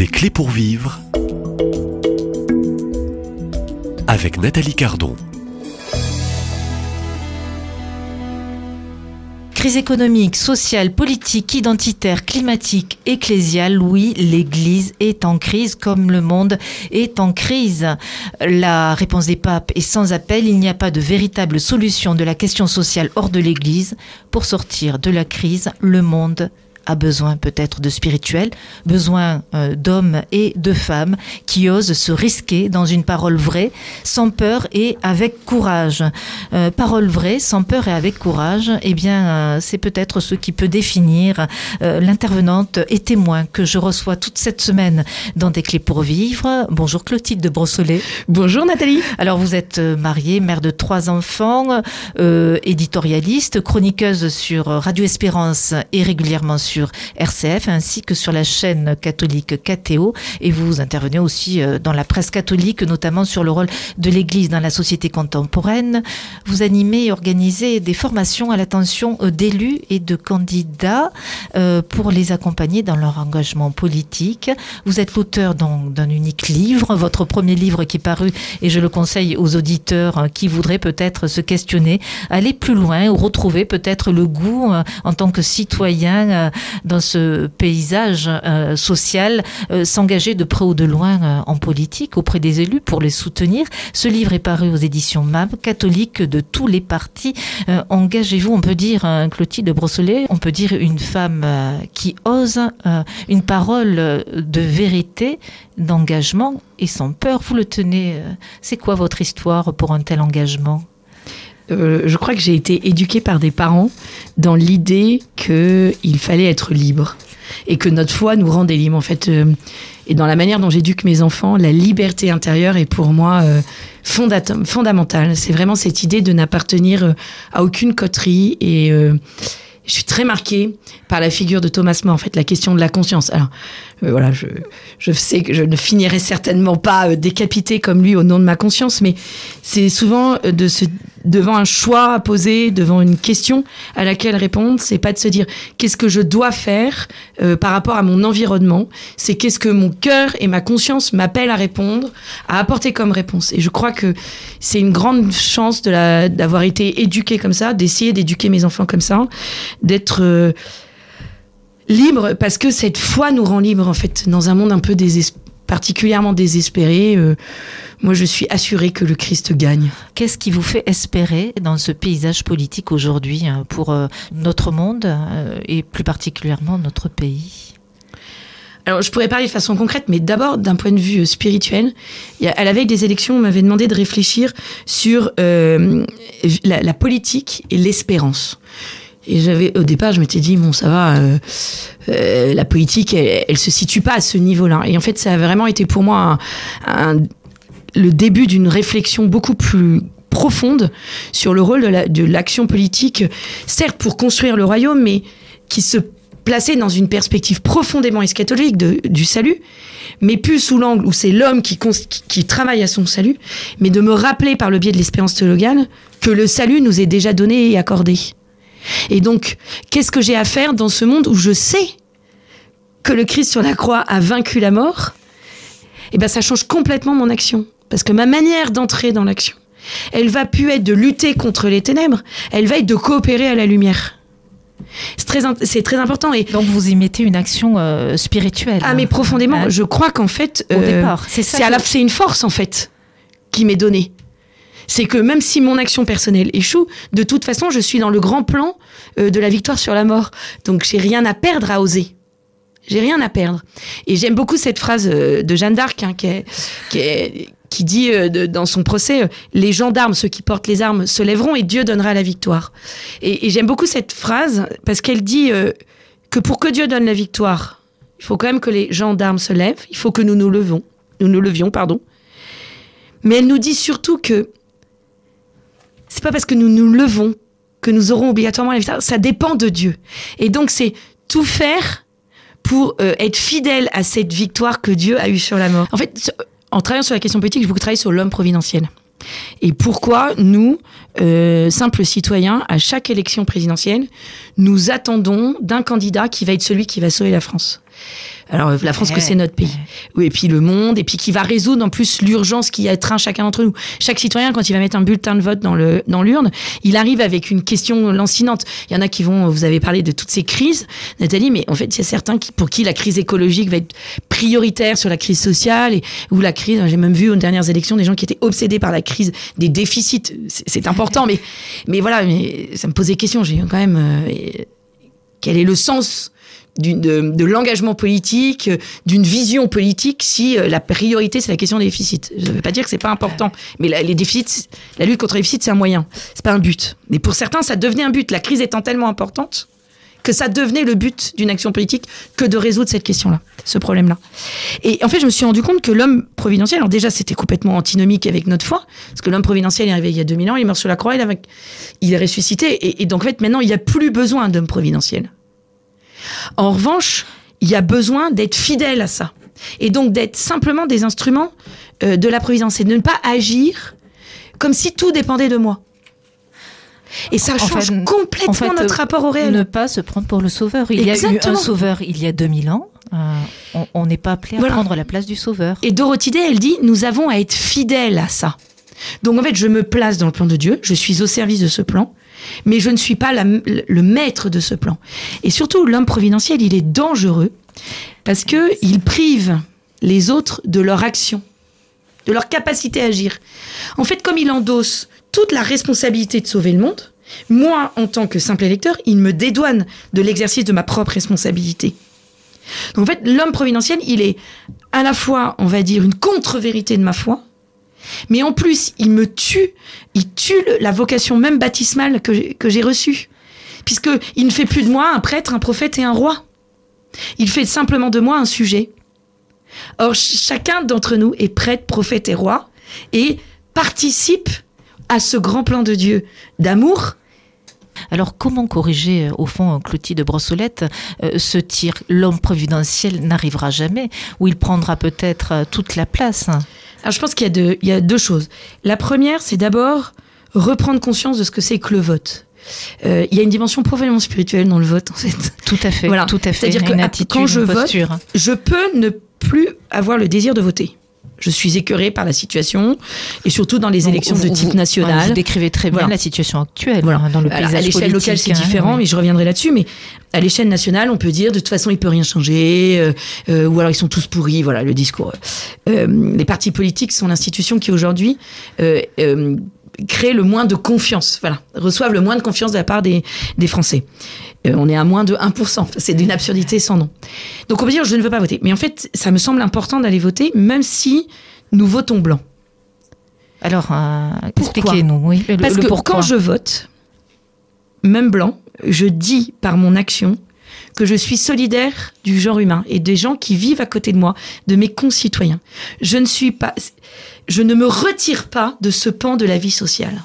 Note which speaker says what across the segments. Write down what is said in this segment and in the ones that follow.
Speaker 1: Des clés pour vivre avec Nathalie Cardon.
Speaker 2: Crise économique, sociale, politique, identitaire, climatique, ecclésiale, oui, l'Église est en crise comme le monde est en crise. La réponse des papes est sans appel, il n'y a pas de véritable solution de la question sociale hors de l'Église. Pour sortir de la crise, le monde a besoin peut-être de spirituel, besoin euh, d'hommes et de femmes qui osent se risquer dans une parole vraie, sans peur et avec courage. Euh, parole vraie, sans peur et avec courage, eh bien, euh, c'est peut-être ce qui peut définir l'intervenante et témoin que je reçois toute cette semaine dans Des clés pour vivre. Bonjour Clotilde de Brossolet.
Speaker 3: Bonjour Nathalie.
Speaker 2: Alors vous êtes mariée, mère de trois enfants, éditorialiste, chroniqueuse sur Radio Espérance et régulièrement sur sur RCF ainsi que sur la chaîne catholique KTO et vous intervenez aussi euh, dans la presse catholique, notamment sur le rôle de l'Église dans la société contemporaine. Vous animez et organisez des formations à l'attention euh, d'élus et de candidats euh, pour les accompagner dans leur engagement politique. Vous êtes l'auteur d'un unique livre, votre premier livre qui est paru, et je le conseille aux auditeurs qui voudraient peut-être se questionner, aller plus loin ou retrouver peut-être le goût en tant que citoyen dans ce paysage euh, social, euh, s'engager de près ou de loin euh, en politique auprès des élus pour les soutenir. Ce livre est paru aux éditions MAB, catholique de tous les partis. Engagez-vous, on peut dire, Clotilde de Brosselet, on peut dire une femme qui ose une parole de vérité, d'engagement et sans peur. Vous le tenez. C'est quoi votre histoire pour un tel engagement?
Speaker 3: Euh, je crois que j'ai été éduquée par des parents dans l'idée qu'il fallait être libre et que notre foi nous rendait libres. En fait, euh, et dans la manière dont j'éduque mes enfants, la liberté intérieure est pour moi euh, fondamentale. C'est vraiment cette idée de n'appartenir à aucune coterie et je suis très marquée par la figure de Thomas More, en fait, la question de la conscience. Alors, voilà, je, je, sais que je ne finirai certainement pas décapité comme lui au nom de ma conscience, mais c'est souvent de se devant un choix à poser, devant une question à laquelle répondre, c'est pas de se dire qu'est-ce que je dois faire euh, par rapport à mon environnement, c'est qu'est-ce que mon cœur et ma conscience m'appellent à répondre, à apporter comme réponse. Et je crois que c'est une grande chance de d'avoir été éduqué comme ça, d'essayer d'éduquer mes enfants comme ça, d'être euh, libre parce que cette foi nous rend libre en fait dans un monde un peu particulièrement désespéré. Euh, moi, je suis assurée que le Christ gagne.
Speaker 2: Qu'est-ce qui vous fait espérer dans ce paysage politique aujourd'hui hein, pour euh, notre monde euh, et plus particulièrement notre pays?
Speaker 3: Alors, je pourrais parler de façon concrète, mais d'abord d'un point de vue spirituel. à la veille des élections, on m'avait demandé de réfléchir sur la, politique et l'espérance. Et j'avais, au départ, je m'étais dit, bon, ça va, la politique, elle, elle, se situe pas à ce niveau-là. Et en fait, ça a vraiment été pour moi le début d'une réflexion beaucoup plus profonde sur le rôle de l'action politique, certes pour construire le royaume, mais qui se plaçait dans une perspective profondément eschatologique du salut, mais plus sous l'angle où c'est l'homme qui, qui, travaille à son salut, mais de me rappeler par le biais de l'espérance théologale que le salut nous est déjà donné et accordé. Et donc, qu'est-ce que j'ai à faire dans ce monde où je sais que le Christ sur la croix a vaincu la mort? Eh bien, ça change complètement mon action. Parce que ma manière d'entrer dans l'action, elle va plus être de lutter contre les ténèbres, elle va être de coopérer à la lumière. C'est très, c'est très important. Et
Speaker 2: Donc vous y mettez une action euh, spirituelle.
Speaker 3: Ah mais profondément, je crois qu'en fait,
Speaker 2: au euh, départ, c'est ça.
Speaker 3: C'est, c'est une force en fait qui m'est donnée. C'est que même si mon action personnelle échoue, de toute façon, je suis dans le grand plan euh, de la victoire sur la mort. Donc j'ai rien à perdre à oser. J'ai rien à perdre. Et j'aime beaucoup cette phrase de Jeanne d'Arc hein, qui, dit euh, dans son procès, euh, les gendarmes, ceux qui portent les armes, se lèveront et Dieu donnera la victoire. Et, j'aime beaucoup cette phrase parce qu'elle dit euh, que pour que Dieu donne la victoire, il faut quand même que les gendarmes se lèvent, il faut que nous nous levons, nous nous levions, pardon. Mais elle nous dit surtout que c'est pas parce que nous nous levons que nous aurons obligatoirement la victoire, ça dépend de Dieu. Et donc c'est tout faire pour être fidèle à cette victoire que Dieu a eue sur la mort. En fait, en travaillant sur la question politique, je beaucoup travailler sur l'homme providentiel. Et pourquoi nous, euh, simples citoyens, à chaque élection présidentielle, nous attendons d'un candidat qui va être celui qui va sauver la France? Alors la France que c'est notre pays. Oui, et puis le monde, et puis qui va résoudre en plus l'urgence qui étreint chacun d'entre nous. Chaque citoyen, quand il va mettre un bulletin de vote dans le dans l'urne, il arrive avec une question lancinante. Il y en a qui vont, vous avez parlé de toutes ces crises, Nathalie, mais en fait, il y a certains qui, pour qui la crise écologique va être prioritaire sur la crise sociale, et, ou la crise, j'ai même vu aux dernières élections des gens qui étaient obsédés par la crise des déficits. C'est important, mais, mais voilà, mais ça me pose des questions. J'ai quand même, euh, quel est le sens de, de l'engagement politique, euh, d'une vision politique, si euh, la priorité c'est la question des déficits. Je ne veux pas dire que c'est pas important, mais la, les déficits, la lutte contre les déficits c'est un moyen, c'est pas un but. Mais pour certains, ça devenait un but. La crise étant tellement importante que ça devenait le but d'une action politique que de résoudre cette question-là, ce problème-là. Et en fait, je me suis rendu compte que l'homme providentiel, alors déjà, c'était complètement antinomique avec notre foi, parce que l'homme providentiel est arrivé il y a 2000 ans, il est mort sur la croix, il, a- il est ressuscité, et, et donc en fait, maintenant, il n'y a plus besoin d'homme providentiel. En revanche, il y a besoin d'être fidèle à ça. Et donc d'être simplement des instruments euh, de la providence et de ne pas agir comme si tout dépendait de moi. Et ça
Speaker 2: En
Speaker 3: change
Speaker 2: fait,
Speaker 3: complètement
Speaker 2: en fait,
Speaker 3: notre
Speaker 2: euh,
Speaker 3: rapport au réel.
Speaker 2: Ne pas se prendre pour le sauveur. Il y a eu un sauveur il y a 2000 ans. Euh, on- n'est pas appelé à
Speaker 3: Voilà.
Speaker 2: prendre la place du sauveur.
Speaker 3: Et Dorothée Day, elle dit, nous avons à être fidèles à ça. Donc en fait, je me place dans le plan de Dieu, je suis au service de ce plan, mais je ne suis pas la- le maître de ce plan. Et surtout, l'homme providentiel, il est dangereux parce que il prive les autres de leur action, de leur capacité à agir. En fait, comme il endosse toute la responsabilité de sauver le monde, moi, en tant que simple électeur, il me dédouane de l'exercice de ma propre responsabilité. Donc en fait, l'homme providentiel, il est à la fois, on va dire, une contre-vérité de ma foi, mais en plus, il me tue, il tue la vocation même baptismale que j'ai- reçue. Puisque il ne fait plus de moi un prêtre, un prophète et un roi. Il fait simplement de moi un sujet. Or, ch- chacun d'entre nous est prêtre, prophète et roi, et participe à ce grand plan de Dieu d'amour.
Speaker 2: Alors, comment corriger, euh, au fond, Clotilde Brossolette, euh, ce tir? L'homme providentiel n'arrivera jamais, où il prendra peut-être euh, toute la place?
Speaker 3: Alors, je pense qu'il y, a deux- il y a deux choses. La première, c'est d'abord reprendre conscience de ce que c'est que le vote. Euh, il y a une dimension profondément spirituelle dans le vote, en fait.
Speaker 2: Tout à fait.
Speaker 3: Voilà.
Speaker 2: Tout à fait.
Speaker 3: C'est-à-dire que
Speaker 2: attitude,
Speaker 3: quand je vote,
Speaker 2: posture.
Speaker 3: je peux ne plus avoir le désir de voter. Je suis écœurée par la situation et surtout dans les élections
Speaker 2: vous-
Speaker 3: de type
Speaker 2: vous-
Speaker 3: national.
Speaker 2: Vous décrivez très bien
Speaker 3: Voilà.
Speaker 2: la situation actuelle
Speaker 3: Voilà.
Speaker 2: hein, dans le paysage
Speaker 3: à l'échelle locale, c'est
Speaker 2: hein,
Speaker 3: différent, mais je reviendrai là-dessus. Mais à l'échelle nationale, on peut dire de toute façon, il peut rien changer, euh, euh, ou alors ils sont tous pourris. Voilà le discours. Euh, les partis politiques sont l'institution qui aujourd'hui crée le moins de confiance. Voilà, reçoivent le moins de confiance de la part des, des Français. Euh, on est à moins de 1%. C'est d'une absurdité sans nom. Donc on peut dire je ne veux pas voter. Mais en fait, ça me semble important d'aller voter, même si nous votons blanc.
Speaker 2: Alors, euh, expliquez-nous. Oui,
Speaker 3: Parce
Speaker 2: le
Speaker 3: que quand je vote, même blanc, je dis par mon action que je suis solidaire du genre humain et des gens qui vivent à côté de moi, de mes concitoyens. Je ne suis pas, je ne me retire pas de ce pan de la vie sociale.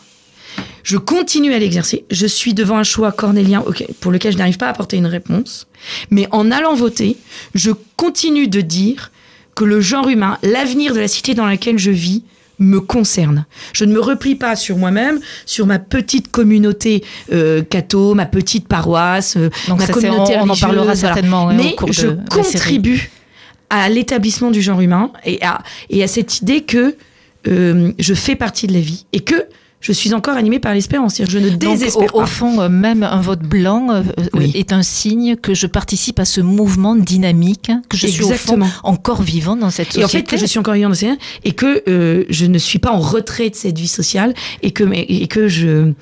Speaker 3: Je continue à l'exercer. Je suis devant un choix cornélien pour lequel je n'arrive pas à apporter une réponse. Mais en allant voter, je continue de dire que le genre humain, l'avenir de la cité dans laquelle je vis, me concerne. Je ne me replie pas sur moi-même, sur ma petite communauté euh, catho, ma petite paroisse, euh,
Speaker 2: Donc
Speaker 3: ma
Speaker 2: ça,
Speaker 3: communauté
Speaker 2: on, on en parlera
Speaker 3: voilà.
Speaker 2: certainement ouais,
Speaker 3: Mais
Speaker 2: au cours
Speaker 3: je
Speaker 2: de
Speaker 3: contribue à l'établissement du genre humain et à, et à cette idée que euh, je fais partie de la vie et que je suis encore animée par l'espérance. Je ne désespère
Speaker 2: au, au
Speaker 3: pas.
Speaker 2: fond, euh, même un vote blanc euh, euh,
Speaker 3: Oui.
Speaker 2: est un signe que je participe à ce mouvement dynamique, que je suis au fond encore vivant dans cette
Speaker 3: Et en fait,
Speaker 2: société.
Speaker 3: que je suis encore vivante dans cette- et que euh, je ne suis pas en retrait de cette vie sociale et que, mais- et que je,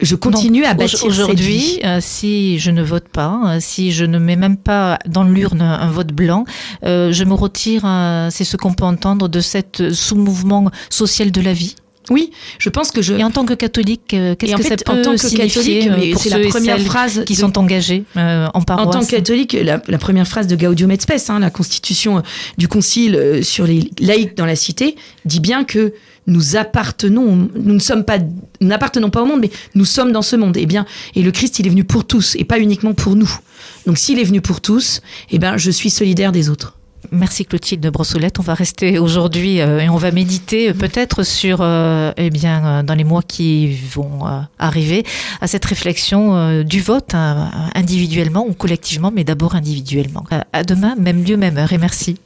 Speaker 3: je continue
Speaker 2: Donc,
Speaker 3: à bâtir
Speaker 2: Aujourd'hui, euh, si je ne vote pas, euh, si je ne mets même pas dans l'urne un, un vote blanc, euh, je me retire. c'est ce qu'on peut entendre de cette sous-mouvement social de la vie.
Speaker 3: Oui, je pense que je.
Speaker 2: Et en tant que catholique, euh, qu'est-ce
Speaker 3: en
Speaker 2: que
Speaker 3: fait,
Speaker 2: ça peut
Speaker 3: en tant que catholique,
Speaker 2: euh,
Speaker 3: c'est la première phrase
Speaker 2: qui
Speaker 3: de-
Speaker 2: sont engagés euh, en
Speaker 3: En
Speaker 2: paroisse
Speaker 3: tant que catholique, la, la première phrase de Gaudium et Spes, hein, la constitution du concile euh, sur les laïcs dans la cité, dit bien que nous appartenons, nous ne sommes pas, n'appartenons pas au monde, mais nous sommes dans ce monde. Et bien, et le Christ, il est venu pour tous et pas uniquement pour nous. Donc, s'il est venu pour tous, eh ben, je suis solidaire des autres.
Speaker 2: Merci Clotilde Brossolette. On va rester aujourd'hui euh, et on va méditer peut-être sur, euh, eh bien, euh, dans les mois qui vont arriver, à cette réflexion du vote hein, individuellement ou collectivement, mais d'abord individuellement. À demain, même lieu, même heure et merci.